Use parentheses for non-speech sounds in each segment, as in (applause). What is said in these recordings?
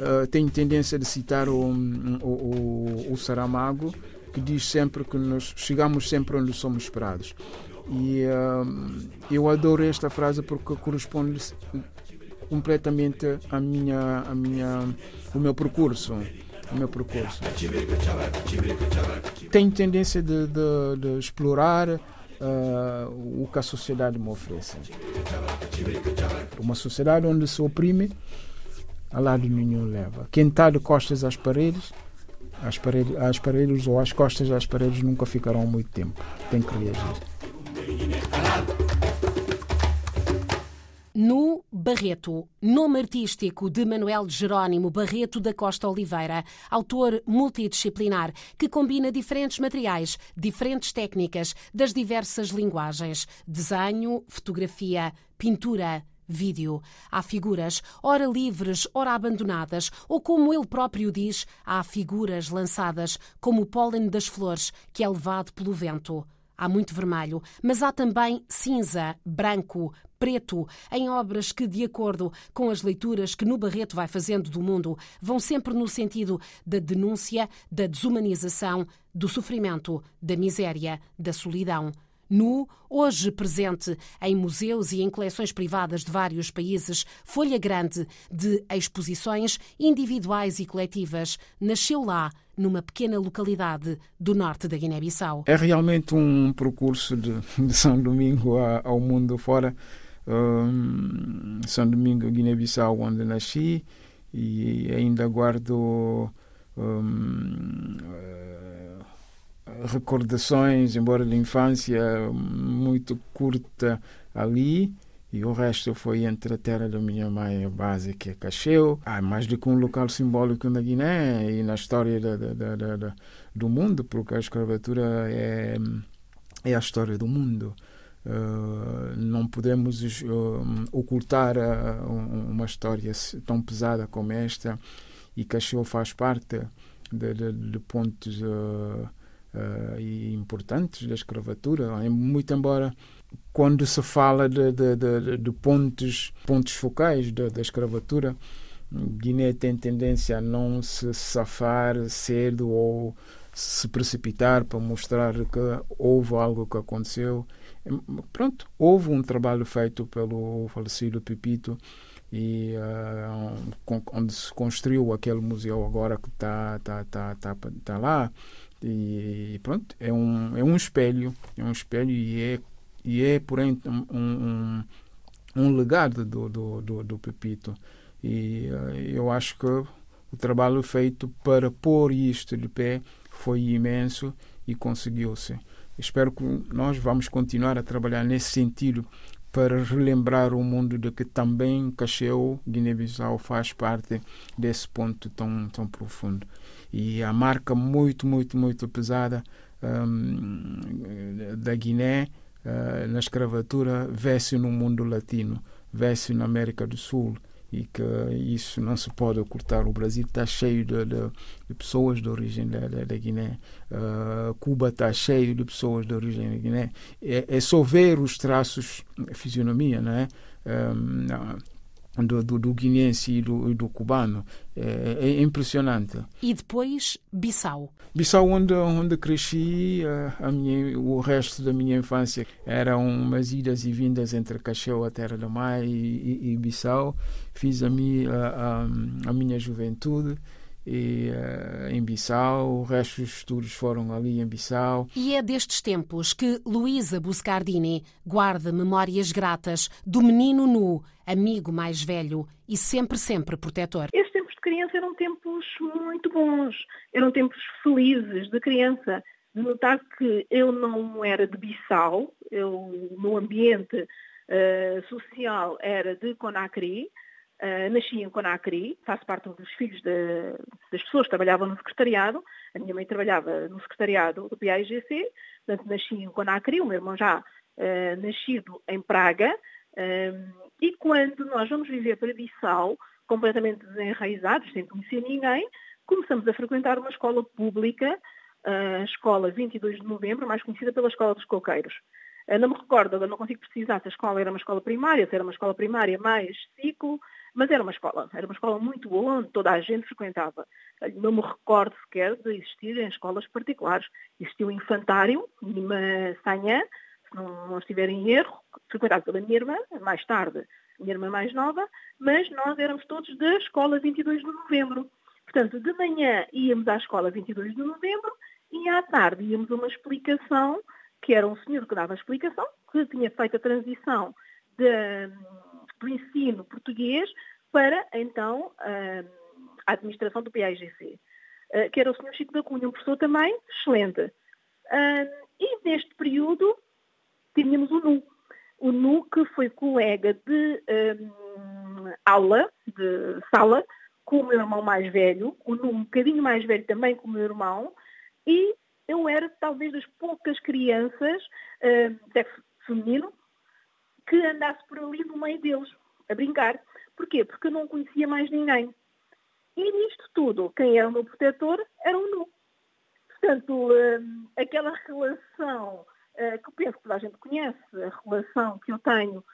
uh, tenho tendência de citar o, o, o, o Saramago, que diz sempre que nós chegamos sempre onde somos esperados. E uh, eu adoro esta frase porque corresponde completamente à minha, à minha, o meu percurso. O meu percurso. Tenho tendência de, de, de explorar uh, o que a sociedade me oferece. Uma sociedade onde se oprime, a lado nenhum leva. Quem está de costas às paredes, as paredes, as paredes ou as costas das paredes nunca ficarão muito tempo. Tem que reagir. No Barreto, nome artístico de Manuel Jerónimo Barreto da Costa Oliveira, autor multidisciplinar que combina diferentes materiais, diferentes técnicas das diversas linguagens: desenho, fotografia, pintura, vídeo. Há figuras, ora livres, ora abandonadas, ou como ele próprio diz, há figuras lançadas, como o pólen das flores que é levado pelo vento. Há muito vermelho, mas há também cinza, branco, preto, em obras que, de acordo com as leituras que no Barreto vai fazendo do mundo, vão sempre no sentido da denúncia, da desumanização, do sofrimento, da miséria, da solidão nu, hoje presente em museus e em coleções privadas de vários países, folha grande de exposições individuais e coletivas, nasceu lá, numa pequena localidade do norte da Guiné-Bissau. É realmente um percurso de, de São Domingo ao mundo fora. Um, São Domingo, Guiné-Bissau, onde nasci, e ainda guardo. Um, recordações, embora de infância muito curta ali, e o resto foi entre a terra da minha mãe, a base que é Cacheu. Há mais do que um local simbólico na Guiné e na história da, da, da, da do mundo, porque a escravatura é, é a história do mundo. Uh, não podemos uh, ocultar uh, uma história tão pesada como esta e Cacheu faz parte de, de, de pontos uh, e importantes da escravatura, muito embora quando se fala de, de, de, de pontos, pontos focais da, da escravatura, Guiné tem tendência a não se safar cedo ou se precipitar para mostrar que houve algo que aconteceu. Pronto, houve um trabalho feito pelo falecido Pepito e uh, onde se construiu aquele museu agora que está tá, tá, tá, tá lá e pronto, é um, é um espelho, é um espelho e é, e é porém, um, um, um legado do, do, do, do Pepito. E uh, eu acho que o trabalho feito para pôr isto de pé foi imenso e conseguiu-se. Espero que nós vamos continuar a trabalhar nesse sentido para relembrar o mundo de que também Cacheu, Guiné-Bissau, faz parte desse ponto tão, tão profundo e a marca muito, muito, muito pesada um, da Guiné uh, na escravatura vê-se no mundo latino, vê-se na América do Sul e que isso não se pode ocultar. O Brasil está cheio de, de, de, pessoas de origem da, da, da Guiné, uh, Cuba está cheio de pessoas de origem da Guiné. É, é só ver os traços, a fisionomia, não é? Um, do, do, do guinense e do, do cubano. É, é, impressionante. E depois Bissau? Bissau, onde, onde cresci, a, a minha, o resto da minha infância eram umas idas e vindas entre Cacheu, a Terra do Mar e, e, e Bissau. Fiz a, mi, a, a, a minha juventude e, uh, em Bissau, o resto dos estudos foram ali em Bissau. E é destes tempos que Luísa Buscardini guarda memórias gratas do menino nu, amigo mais velho e sempre, sempre protetor. Estes tempos de criança eram tempos muito bons, eram tempos felizes de criança, de notar que eu não era de Bissau, eu, no ambiente uh, social era de Conakry, Uh, nasci em Conakry, faço parte dos filhos de, das pessoas que trabalhavam no secretariado. A minha mãe trabalhava no secretariado do PAIGC, portanto nasci em Conakry, o meu irmão já uh, nascido em Praga. Uh, e quando nós vamos viver para Bissau, completamente desenraizados, sem conhecer ninguém, começamos a frequentar uma escola pública, a Escola 22 de Novembro, mais conhecida pela Escola dos Coqueiros. Não me recordo, não consigo precisar se a escola era uma escola primária, se era uma escola primária mais ciclo, mas era uma escola, era uma escola muito boa, onde toda a gente frequentava. Não me recordo sequer de existir em escolas particulares. Existiu o infantário, Nima Sanhã, se não, não estiver em erro, frequentado pela minha irmã, mais tarde, minha irmã mais nova, mas nós éramos todos da escola 22 de novembro. Portanto, de manhã íamos à escola 22 de novembro e à tarde íamos a uma explicação, que era um senhor que dava explicação, que tinha feito a transição de, do ensino português para, então, a administração do PAIGC, eh, que era o Sr. Chico da Cunha, um professor também excelente. E neste período tínhamos o NU. O NU que foi colega de aula, de sala, com o meu irmão mais velho, o NU um bocadinho mais velho também com o meu irmão, e eu era talvez das poucas crianças uh, sexo feminino que andasse por ali no meio deles, a brincar. Porquê? Porque eu não conhecia mais ninguém. E nisto tudo, quem era o meu protetor era o Nu. Portanto, uh, aquela relação uh, que eu penso que toda a gente conhece, a relação que eu tenho,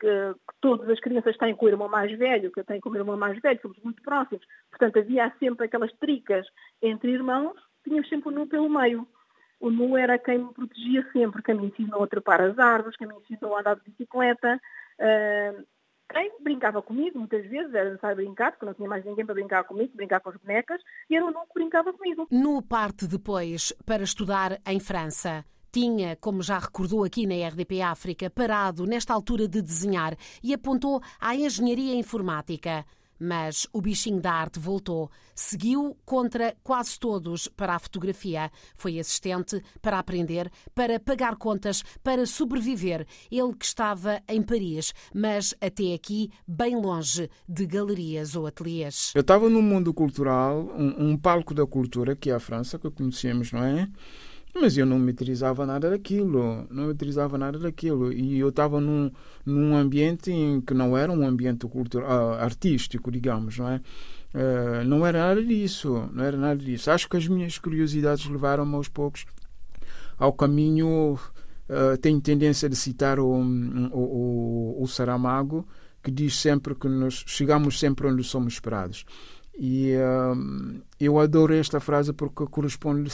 que, todas as crianças têm com o irmão mais velho, que eu tenho com o irmão mais velho, somos muito próximos. Portanto, havia sempre aquelas tricas entre irmãos, tínhamos sempre o Nu pelo meio. O Nu era quem me protegia sempre, quem me ensinou a trepar as árvores, quem me ensinou a andar de bicicleta. Uh, quem brincava comigo, muitas vezes era necessário brincar, porque não tinha mais ninguém para brincar comigo, brincar com as bonecas, e era o Nu que brincava comigo. No parte depois para estudar em França. Tinha, como já recordou aqui na RDP África, parado nesta altura de desenhar e apontou à engenharia informática. Mas o bichinho da arte voltou. Seguiu contra quase todos para a fotografia. Foi assistente para aprender, para pagar contas, para sobreviver. Ele que estava em Paris, mas até aqui bem longe de galerias ou ateliês. Eu estava num mundo cultural, um, um palco da cultura, que é a França, que conhecemos, não é? Mas eu não me utilizava nada daquilo, não me utilizava nada daquilo. E eu estava num, num ambiente em que não era um ambiente cultural, ah, artístico, digamos, não é? Uh, não era nada disso, não era nada disso. Acho que as minhas curiosidades levaram-me aos poucos ao caminho. Uh, tenho tendência de citar o, o, o, o Saramago, que diz sempre que nós chegamos sempre onde somos esperados. E uh, eu adoro esta frase porque corresponde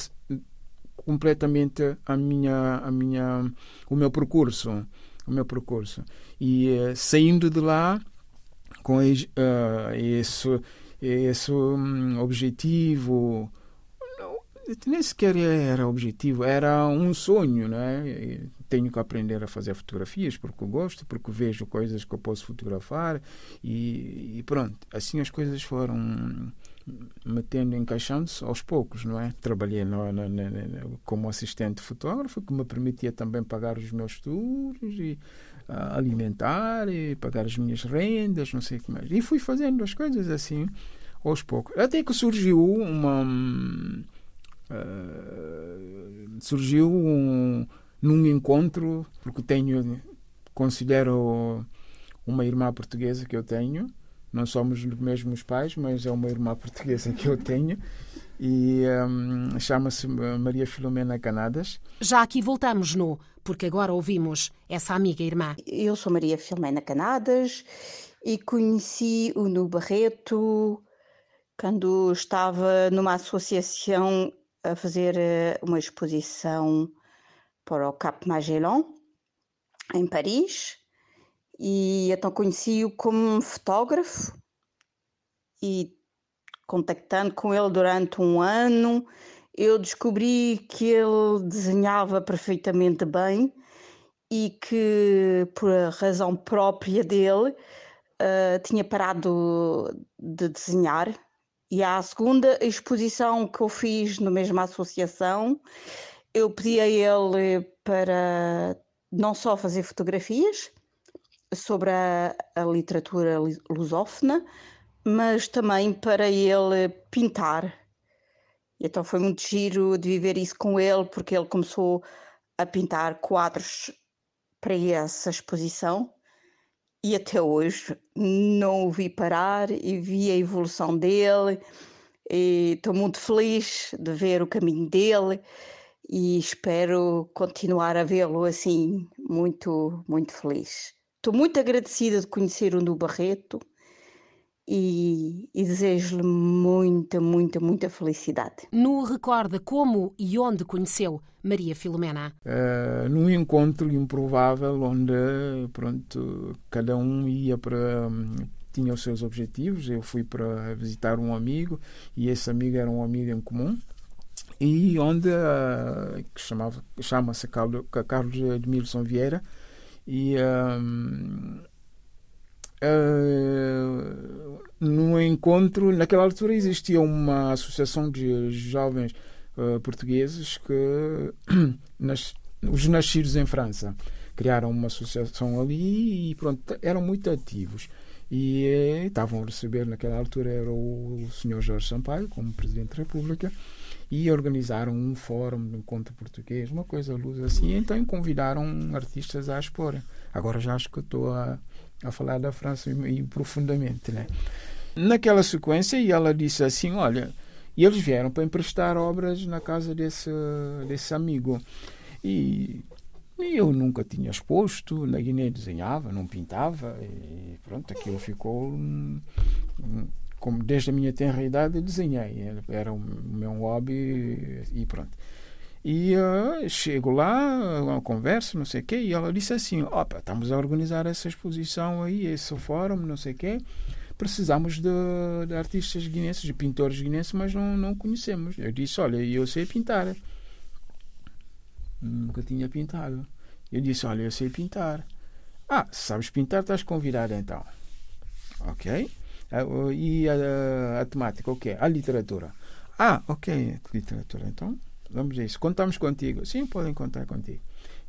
completamente a minha, a minha, o meu percurso, o meu percurso. E uh, saindo de lá com uh, esse, esse um, objetivo, não, nem sequer era objetivo, era um sonho, né? Tenho que aprender a fazer fotografias porque gosto, porque vejo coisas que eu posso fotografar e, e pronto. Assim as coisas foram metendo, encaixando-se aos poucos, não é? Trabalhei no, no, no, como assistente fotógrafo, que me permitia também pagar os meus estudos e uh, alimentar e pagar as minhas rendas, não sei o que mais. E fui fazendo as coisas assim, aos poucos. Até que surgiu uma... Uh, surgiu um, num encontro, porque tenho, considero uma irmã portuguesa que eu tenho, não somos os mesmos pais, mas é uma irmã (laughs) portuguesa que eu tenho e um, chama-se Maria Filomena Canadas. Já aqui voltamos no, porque agora ouvimos essa amiga irmã. Eu sou Maria Filomena Canadas e conheci o Nu Barreto quando estava numa associação a fazer eh, uma exposição para o Cap Magellan, em Paris e então conheci-o como fotógrafo e contactando com ele durante um ano, eu descobri que ele desenhava perfeitamente bem e que, por razão própria dele, uh, tinha parado de desenhar. E à segunda exposição que eu fiz na mesma associação, eu pedi a ele para não só fazer fotografias, sobre a, a literatura lusófona, mas também para ele pintar. Então foi muito giro de viver isso com ele, porque ele começou a pintar quadros para essa exposição e até hoje não o vi parar e vi a evolução dele e estou muito feliz de ver o caminho dele e espero continuar a vê-lo assim, muito, muito feliz. Estou muito agradecida de conhecer o Nu Barreto e, e desejo-lhe muita, muita, muita felicidade. Nu recorda como e onde conheceu Maria Filomena. Uh, num encontro improvável onde pronto, cada um ia para tinha os seus objetivos. Eu fui para visitar um amigo e esse amigo era um amigo em comum e onde uh, chamava chama-se Carlos, Carlos Edmilson Vieira e um, uh, no encontro naquela altura existia uma associação de jovens uh, portugueses que (clears throat) nas, os nascidos em França criaram uma associação ali e pronto eram muito ativos. E eh, estavam a receber, naquela altura, era o, o senhor Jorge Sampaio, como Presidente da República, e organizaram um fórum de encontro português, uma coisa luz assim, então convidaram artistas a expor. Agora já acho que estou a, a falar da França e, e profundamente, né? Naquela sequência, e ela disse assim, olha, e eles vieram para emprestar obras na casa desse, desse amigo. E eu nunca tinha exposto, na Guiné desenhava, não pintava, e pronto, aquilo ficou. Como desde a minha tenra idade desenhei, era o meu hobby e pronto. E uh, chego lá, uma conversa, não sei o quê, e ela disse assim: Opa, estamos a organizar essa exposição aí, esse fórum, não sei o quê. Precisamos de, de artistas guinenses, de pintores guinenses, mas não, não conhecemos. Eu disse: Olha, eu sei pintar. Nunca tinha pintado. Eu disse: Olha, eu sei pintar. Ah, sabes pintar, estás convidado então. Ok. Ah, e a, a temática, o okay. A literatura. Ah, ok, literatura. Então, vamos a isso. Contamos contigo. Sim, podem contar contigo.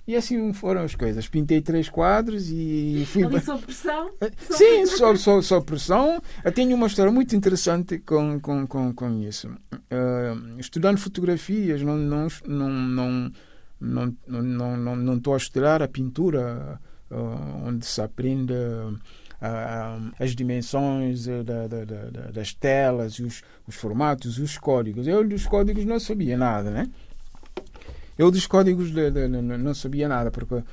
E assim foram as coisas. Pintei três quadros e fui. Ali sob pressão? (laughs) Sim, só, só, só pressão. Eu tenho uma história muito interessante com, com, com, com isso. Uh, estudando fotografias, não, não, não, não não, não, não, não estou a estudar a pintura, uh, onde se aprende as dimensões uh, da, da, da, das telas, os, os formatos, os códigos. Eu dos códigos não sabia nada, né? Eu dos códigos de, de, não sabia nada, porque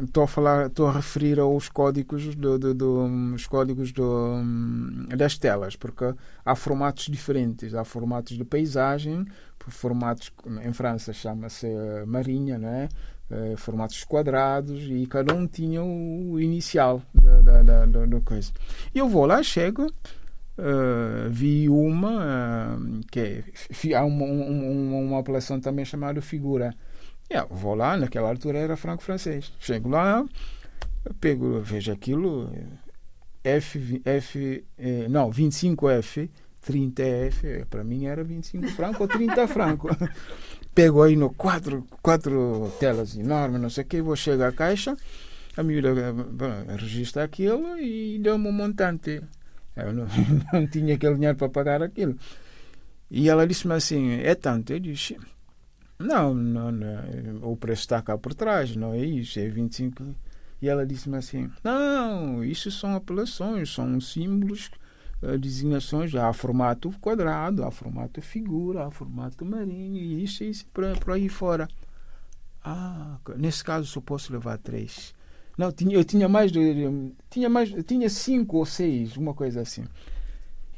estou uh, a falar, estou a referir aos códigos do, do, do, os códigos do, um, das telas, porque há formatos diferentes, há formatos de paisagem, formatos em França chama-se marinha, não é? Uh, formatos quadrados e cada um tinha o inicial da, da, da, da coisa. E eu vou lá, chego, Uh, vi uma uh, que é, há uma, uma, uma apelação também chamada figura. Eu vou lá, naquela altura era franco-francês. Chego lá, pego, vejo aquilo, F, F eh, não, 25F, 30F, para mim era 25 franco ou 30 (laughs) franco. Pego aí no quatro, quatro telas enormes, não sei o que, vou chegar à caixa, a miúda eh, registra aquilo e deu-me um montante. Eu não, (laughs) não tinha aquele dinheiro para pagar aquilo. E ela disse-me assim: é tanto? Eu disse: não, não, não, o preço está cá por trás, não é isso, é 25. E ela disse-me assim: não, isso são apelações, são símbolos, designações, há formato quadrado, há formato figura, há formato marinho, e isso isso por, aí fora. Ah, nesse caso só posso levar três. Não, tinha, eu tinha mais de. Tinha mais. Tinha cinco ou seis, uma coisa assim.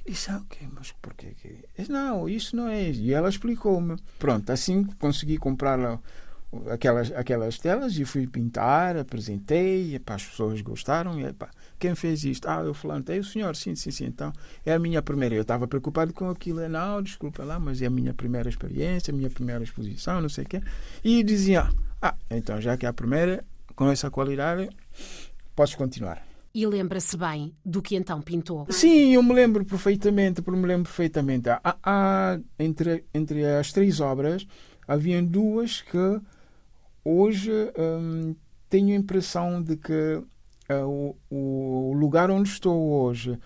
E disse, ah, ok, mas porquê que. Não, isso não é. E ela explicou-me. Pronto, assim consegui comprar aquelas, aquelas telas e fui pintar, apresentei, as pessoas gostaram. E, quem fez isto? Ah, eu falando, é o senhor, sim, sim, sim. Então, é a minha primeira. Eu estava preocupado com aquilo. Não, desculpa lá, mas é a minha primeira experiência, a minha primeira exposição, não sei o quê. E dizia, ah, então já que é a primeira, com essa qualidade, podes continuar. E lembra-se bem do que então pintou? Sim, eu me lembro perfeitamente, me lembro perfeitamente. Há, há, entre, entre as três obras, havia duas que hoje hum, tenho a impressão de que uh, o, o, lugar onde estou hoje,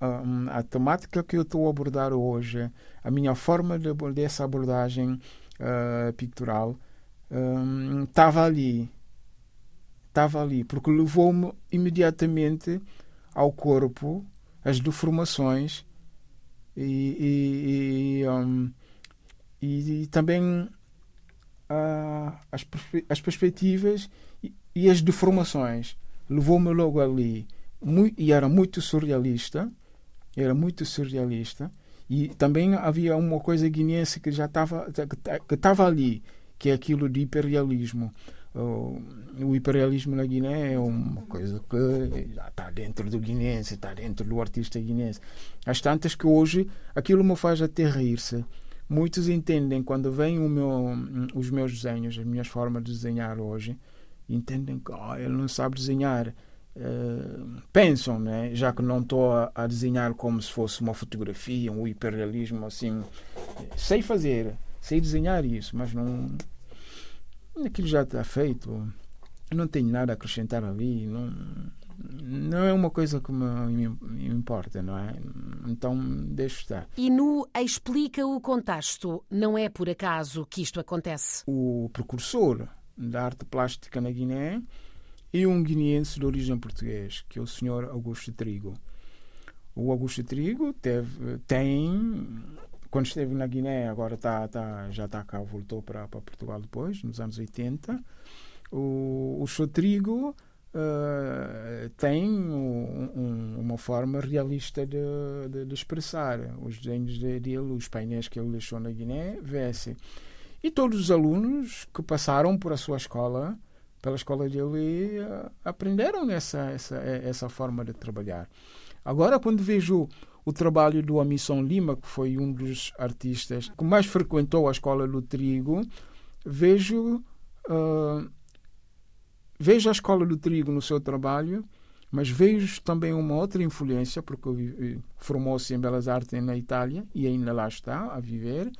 um, a temática que eu estou a abordar hoje, a minha forma de, dessa abordagem uh, pictural, um, estava ali. Estava ali, porque levou-me imediatamente ao corpo as deformações e, e, e, um, e também as, as perspectivas e, e as deformações. Levou-me logo ali. Muito, e era muito surrealista. Era muito surrealista. E também havia uma coisa guineense que já estava que estava ali, que é aquilo de imperialismo. O imperialismo na Guiné é uma coisa que já está dentro do guinense, está dentro do artista guinense. Às tantas que hoje aquilo me faz até rir-se. Muitos entendem, quando vêm meu, os meus desenhos, as minhas formas de desenhar hoje, entendem que oh, ele não sabe desenhar. Uh, pensam, né? já que não estou a, a, desenhar como se fosse uma fotografia, um hiperrealismo assim. Sei fazer, sei desenhar isso, mas não. Aquilo já está feito. Não tenho nada a acrescentar ali. Não, não é uma coisa que me, importa, não é? Então deixo estar. E no Explica o Contexto, não é por acaso que isto acontece? O precursor da arte plástica na Guiné e um guineense de origem portuguesa, que é o senhor Augusto Trigo. O Augusto Trigo teve, tem, quando esteve na Guiné, agora tá, tá, já está cá, voltou para, para Portugal depois, nos anos 80. O, o seu Trigo uh, tem um, um, uma forma realista de, de, de, expressar. Os desenhos dele, os painéis que ele deixou na Guiné, vê-se. E todos os alunos que passaram por a sua escola pela escola dele uh, aprenderam essa, essa, essa forma de trabalhar. Agora, quando vejo o trabalho do Amisson Lima, que foi um dos artistas que mais frequentou a escola do Trigo, vejo, uh, vejo a escola do Trigo no seu trabalho, mas vejo também uma outra influência, porque formou-se em Belas Artes na Itália e ainda lá está a viver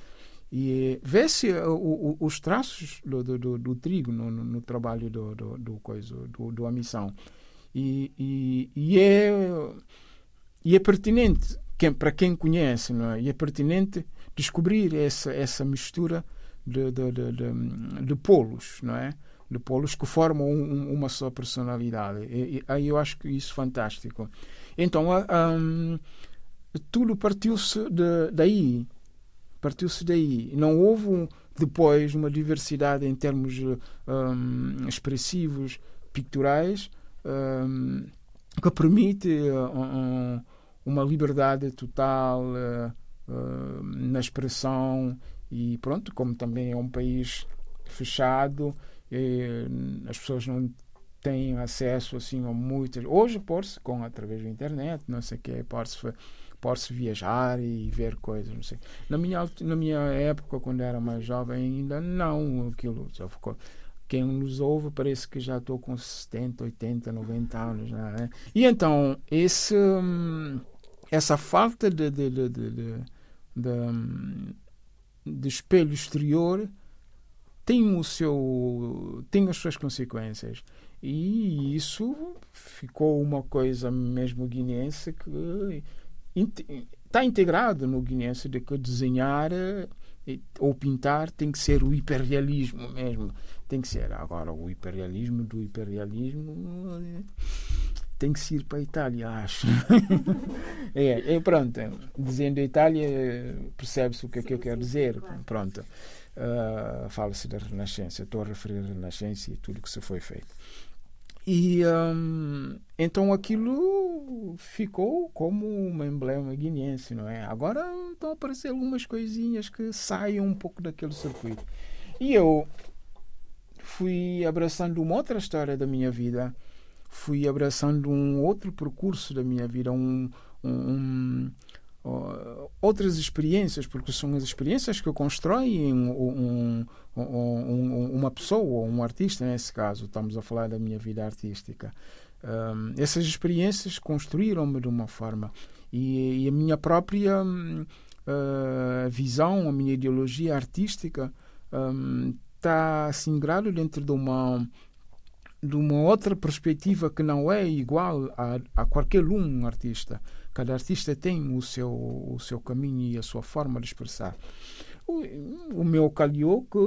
e vê-se uh, os traços do, do, do trigo no, no, no, trabalho do, do, do, coisa, do, do Missão. E, e, e, é, e é pertinente, quem, para quem conhece, não é? e é pertinente descobrir essa, essa mistura de, de, de, de, de polos, não é? De polos que formam um, uma só personalidade. E, aí eu acho que isso é fantástico. Então, tudo partiu-se daí partiu-se daí. Não houve depois uma diversidade em termos um, expressivos, picturais, um, que permite um, uma liberdade total uh, na expressão e pronto, como também é um país fechado, as pessoas não têm acesso assim a muitas. Hoje pode-se com através da internet, não sei o que, pode-se pode-se viajar e ver coisas, não sei. Na minha, na minha época, quando era mais jovem, ainda não aquilo. Já ficou, quem nos ouve parece que já estou com 70, 80, 90 anos. Né? E então, esse, essa falta de, de, de, de, de espelho exterior tem o seu tem as suas consequências e isso ficou uma coisa mesmo guinense que está integrado no guinense de que desenhar eh, ou pintar tem que ser o hiperrealismo mesmo. Tem que ser. Agora, o hiperrealismo do hiperrealismo eh, tem que ir para a Itália, acho. (laughs) é, é, pronto. Dizendo Itália, percebe-se o que é que eu quero dizer. Pronto. Uh, Fala-se da Renascença. Estou a referir a Renascença e tudo que se foi feito. E um, então aquilo ficou como um emblema guineense, não é? Agora estão a aparecer algumas coisinhas que saem um pouco daquele circuito. E eu fui abraçando uma outra história da minha vida, fui abraçando um outro percurso da minha vida, um, um, outras experiências, porque são as experiências que constroem um, um, um, uma pessoa, um artista, nesse caso, estamos a falar da minha vida artística. Um, essas experiências construíram-me de uma forma e, e a minha própria uh, visão, a minha ideologia artística está assim grado dentro de uma de uma outra perspectiva que não é igual a, a qualquer um artista. Cada artista tem o seu, o seu caminho e a sua forma de expressar. O, o meu calhou que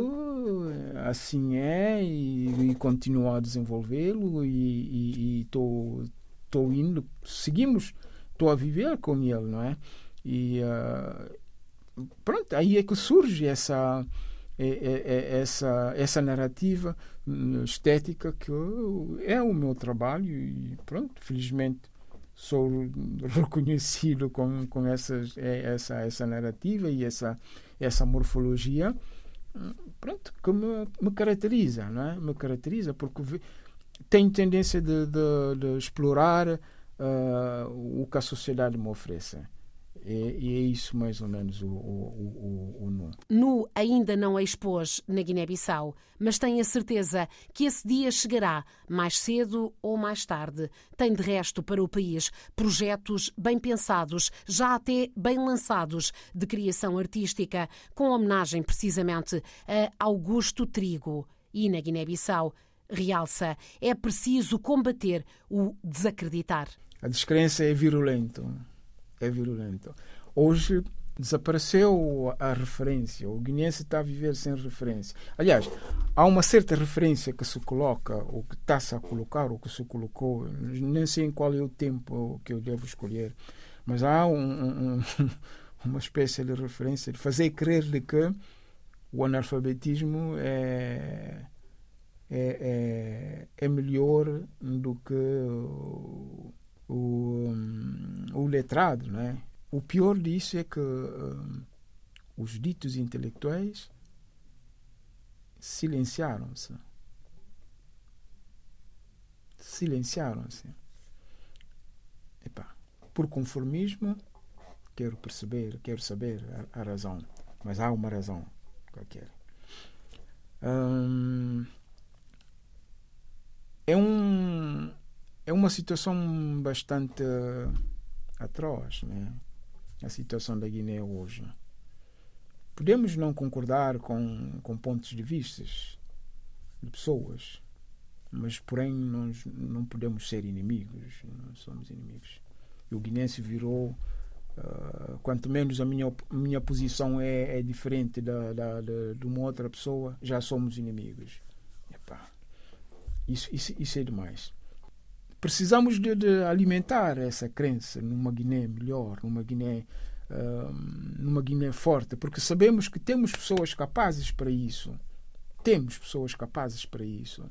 assim é e, e continuo a desenvolvê-lo e estou indo, seguimos, estou a viver com ele, não é? E uh, pronto, aí é que surge essa é, é, é essa, essa narrativa hum, estética que é o meu trabalho e pronto, felizmente sou (laughs) reconhecido com, com essas, é, essa, essa narrativa e essa, essa morfologia pronto, que me, me caracteriza, não é? Me caracteriza porque tenho tendência de, de, de explorar uh, o que a sociedade me oferece. E, e, é isso mais ou menos o, o, o, o Nu. Nu ainda não a expôs na Guiné-Bissau, mas tem a certeza que esse dia chegará, mais cedo ou mais tarde. Tem de resto para o país projetos bem pensados, já até bem lançados, de criação artística, com homenagem precisamente a Augusto Trigo. E na Guiné-Bissau, realça, é preciso combater o desacreditar. A descrença é virulento é virulento. Hoje desapareceu a referência. O guineense está a viver sem referência. Aliás, há uma certa referência que se coloca, ou que está-se a colocar, ou que se colocou, nem sei em qual é o tempo que eu devo escolher, mas há um, um, (laughs) uma espécie de referência de fazer crer-lhe que o analfabetismo é, é, é, é melhor do que o, o letrado. Né? O pior disso é que um, os ditos intelectuais silenciaram-se. Silenciaram-se. Por conformismo, quero perceber, quero saber a, a razão. Mas há uma razão qualquer. Hum, é um é uma situação bastante atroz, né? a situação da Guiné hoje. Podemos não concordar com, com pontos de vista de pessoas, mas porém nós não podemos ser inimigos, não somos inimigos. E o guinense virou, uh, quanto menos a minha, minha posição é, é diferente da, da, da, de uma outra pessoa, já somos inimigos. Epá, isso, isso, isso é demais precisamos de, de, alimentar essa crença numa Guiné melhor, numa Guiné, uh, numa Guiné forte, porque sabemos que temos pessoas capazes para isso. Temos pessoas capazes para isso.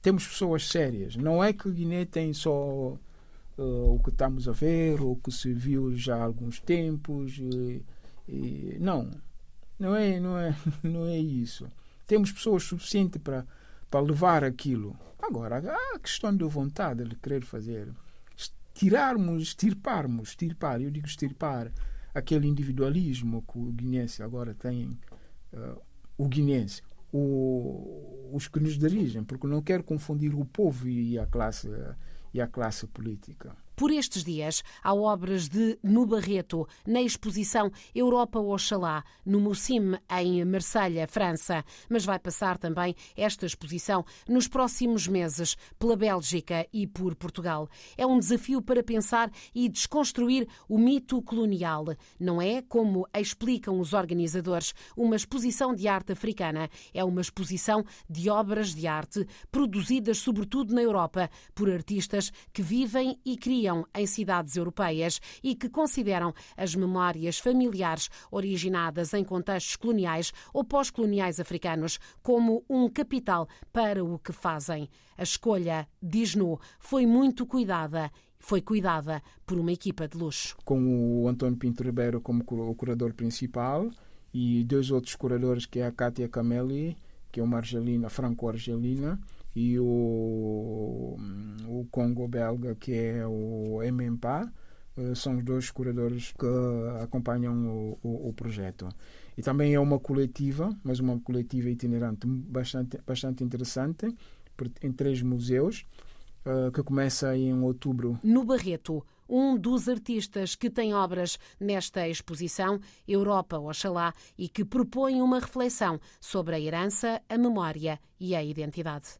Temos pessoas sérias. Não é que Guiné tem só uh, o que estamos a ver, ou que se viu já há alguns tempos. E, e, não, não é, não, é, (laughs) não é isso. Temos pessoas suficientes para, para levar aquilo Agora, a questão de vontade de querer fazer, tirarmos, estirparmos, estirpar, eu digo estirpar, aquele individualismo que o guinense agora tem, uh, o guinense, o, os que nos dirigem, porque não quero confundir o povo e a classe, e a classe política. Por estes dias, há obras de No Barreto na exposição Europa Oxalá, no Mussim, em Marselha, França. Mas vai passar também esta exposição nos próximos meses pela Bélgica e por Portugal. É um desafio para pensar e desconstruir o mito colonial. Não é, como explicam os organizadores, uma exposição de arte africana. É uma exposição de obras de arte produzidas sobretudo na Europa por artistas que vivem e criam em cidades europeias e que consideram as memórias familiares originadas em contextos coloniais ou pós-coloniais africanos como um capital para o que fazem. A escolha, diz No, foi muito cuidada foi cuidada por uma equipa de luxo. Com o António Pinto Ribeiro como o curador principal e dois outros curadores, que é a Kátia Cameli, que é uma argelina, franco-argelina, e o, o Congo belga, que é o MMPA, eh, são os dois curadores que acompanham o, o, o, projeto. E também é uma coletiva, mas uma coletiva itinerante bastante, bastante interessante, em três museus, uh, que começa em outubro. No Barreto, um dos artistas que tem obras nesta exposição, Europa Oxalá, e que propõe uma reflexão sobre a herança, a memória e a identidade.